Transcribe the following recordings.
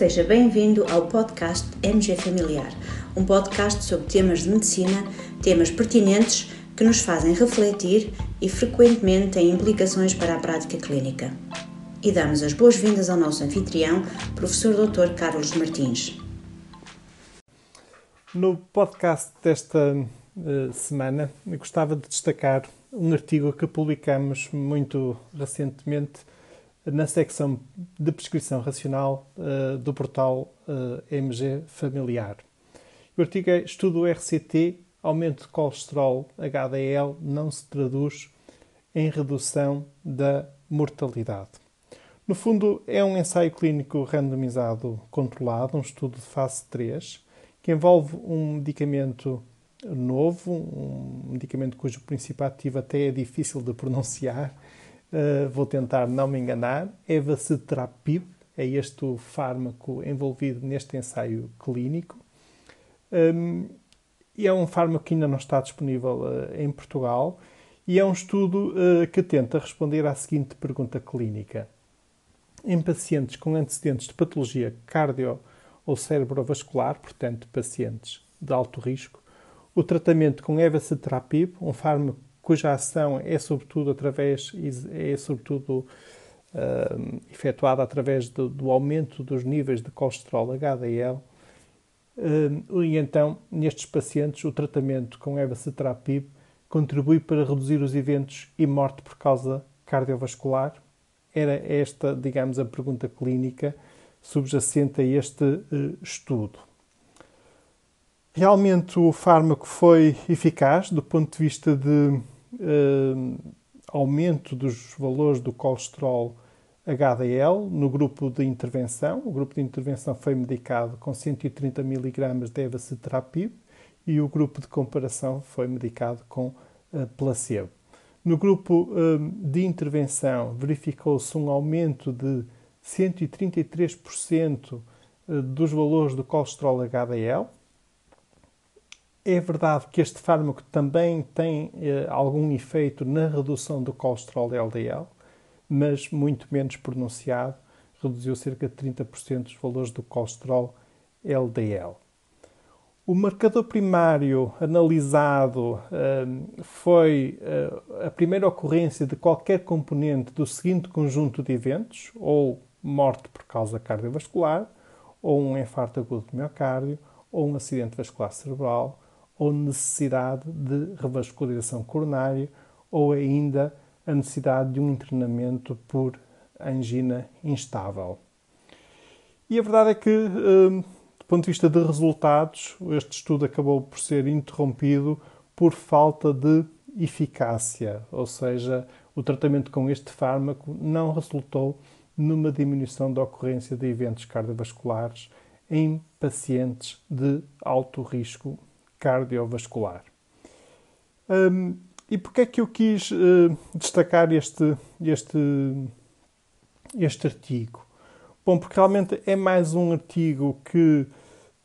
Seja bem-vindo ao podcast MG Familiar, um podcast sobre temas de medicina, temas pertinentes que nos fazem refletir e frequentemente têm implicações para a prática clínica. E damos as boas-vindas ao nosso anfitrião, professor Dr. Carlos Martins. No podcast desta uh, semana, gostava de destacar um artigo que publicamos muito recentemente na secção de prescrição racional uh, do portal uh, eh, MG Familiar. O artigo é Estudo RCT, aumento de colesterol HDL não se traduz em redução da mortalidade. No fundo, é um ensaio clínico randomizado controlado, um estudo de fase 3, que envolve um medicamento novo, um medicamento cujo princípio ativo até é difícil de pronunciar. Uh, vou tentar não me enganar. Evacetrapib é este o fármaco envolvido neste ensaio clínico. Um, e é um fármaco que ainda não está disponível uh, em Portugal e é um estudo uh, que tenta responder à seguinte pergunta clínica. Em pacientes com antecedentes de patologia cardio ou cerebrovascular, portanto, pacientes de alto risco, o tratamento com evacetrapib, um fármaco cuja ação é sobretudo através é sobretudo uh, efetuada através do, do, aumento dos níveis de colesterol HDL. Uh, e então, nestes pacientes, o tratamento com evacetrapib contribui para reduzir os eventos e morte por causa cardiovascular? Era esta, digamos, a pergunta clínica subjacente a este uh, estudo. Realmente o fármaco foi eficaz do ponto de vista de uh, aumento dos valores do colesterol HDL no grupo de intervenção. O grupo de intervenção foi medicado com 130 mg de evacetrapib e o grupo de comparação foi medicado com uh, placebo. No grupo uh, de intervenção verificou-se um aumento de 133% dos valores do colesterol HDL, é verdade que este fármaco também tem eh, algum efeito na redução do colesterol LDL, mas muito menos pronunciado, reduziu cerca de 30% dos valores do colesterol LDL. O marcador primário analisado eh, foi eh, a primeira ocorrência de qualquer componente do seguinte conjunto de eventos, ou morte por causa cardiovascular, ou um infarto agudo do miocárdio, ou um acidente vascular cerebral, ou necessidade de revascularização coronária ou ainda a necessidade de um internamento por angina instável. E a verdade é que, hum, do ponto de vista de resultados, este estudo acabou por ser interrompido por falta de eficácia, ou seja, o tratamento com este fármaco não resultou numa diminuição da ocorrência de eventos cardiovasculares em pacientes de alto risco cardiovascular. Um, e porquê é que eu quis uh, destacar este, este, este artigo? Bom, porque realmente é mais um artigo que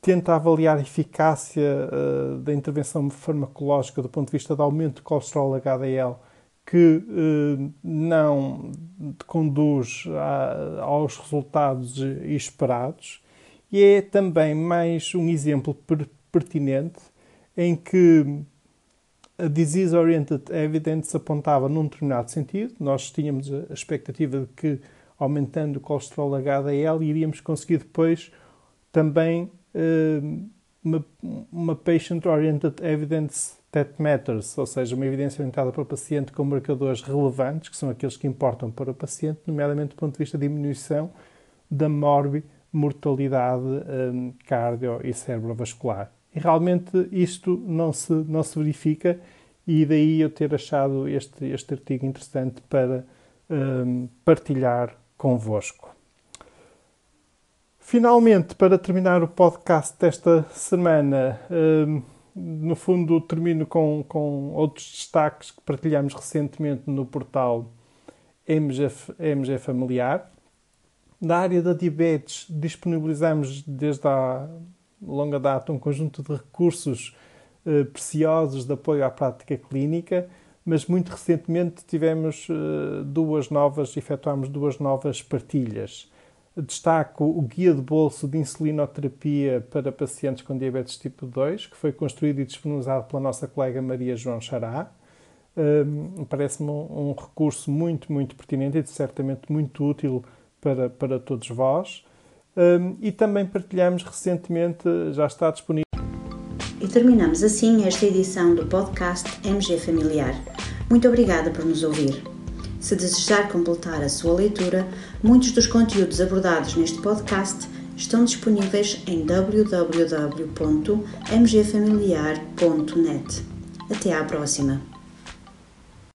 tenta avaliar a eficácia uh, da intervenção farmacológica do ponto de vista do aumento de colesterol HDL que uh, não conduz a, aos resultados esperados e é também mais um exemplo per pertinente em que a disease oriented evidence apontava num determinado sentido. Nós tínhamos a expectativa de que aumentando o colesterol HDL iríamos conseguir depois também uh, uma, uma patient oriented evidence that matters, ou seja, uma evidência orientada para o paciente com marcadores relevantes, que são aqueles que importam para o paciente, nomeadamente do ponto de vista de diminuição da morbid mortalidade um, cardio e cerebrovascular. E realmente isto não se, não se verifica e daí eu ter achado este, este artigo interessante para um, partilhar convosco. Finalmente, para terminar o podcast desta semana, um, no fundo termino com, com outros destaques que partilhamos recentemente no portal MG, MG Familiar. Na área da diabetes, disponibilizamos desde há longa data um conjunto de recursos eh, preciosos de apoio à prática clínica, mas muito recentemente tivemos eh, duas novas, efetuámos duas novas partilhas. Destaco o Guia de Bolso de Insulinoterapia para pacientes com diabetes tipo 2, que foi construído e disponibilizado pela nossa colega Maria João Xará. Um, Parece-me um, um, recurso muito, muito pertinente e certamente muito útil para, para todos vós. Um, e também partilhamos recentemente, já está disponível. E terminamos assim esta edição do podcast MG Familiar. Muito obrigada por nos ouvir. Se desejar completar a sua leitura, muitos dos conteúdos abordados neste podcast estão disponíveis em www.mgfamiliar.net. Até à próxima!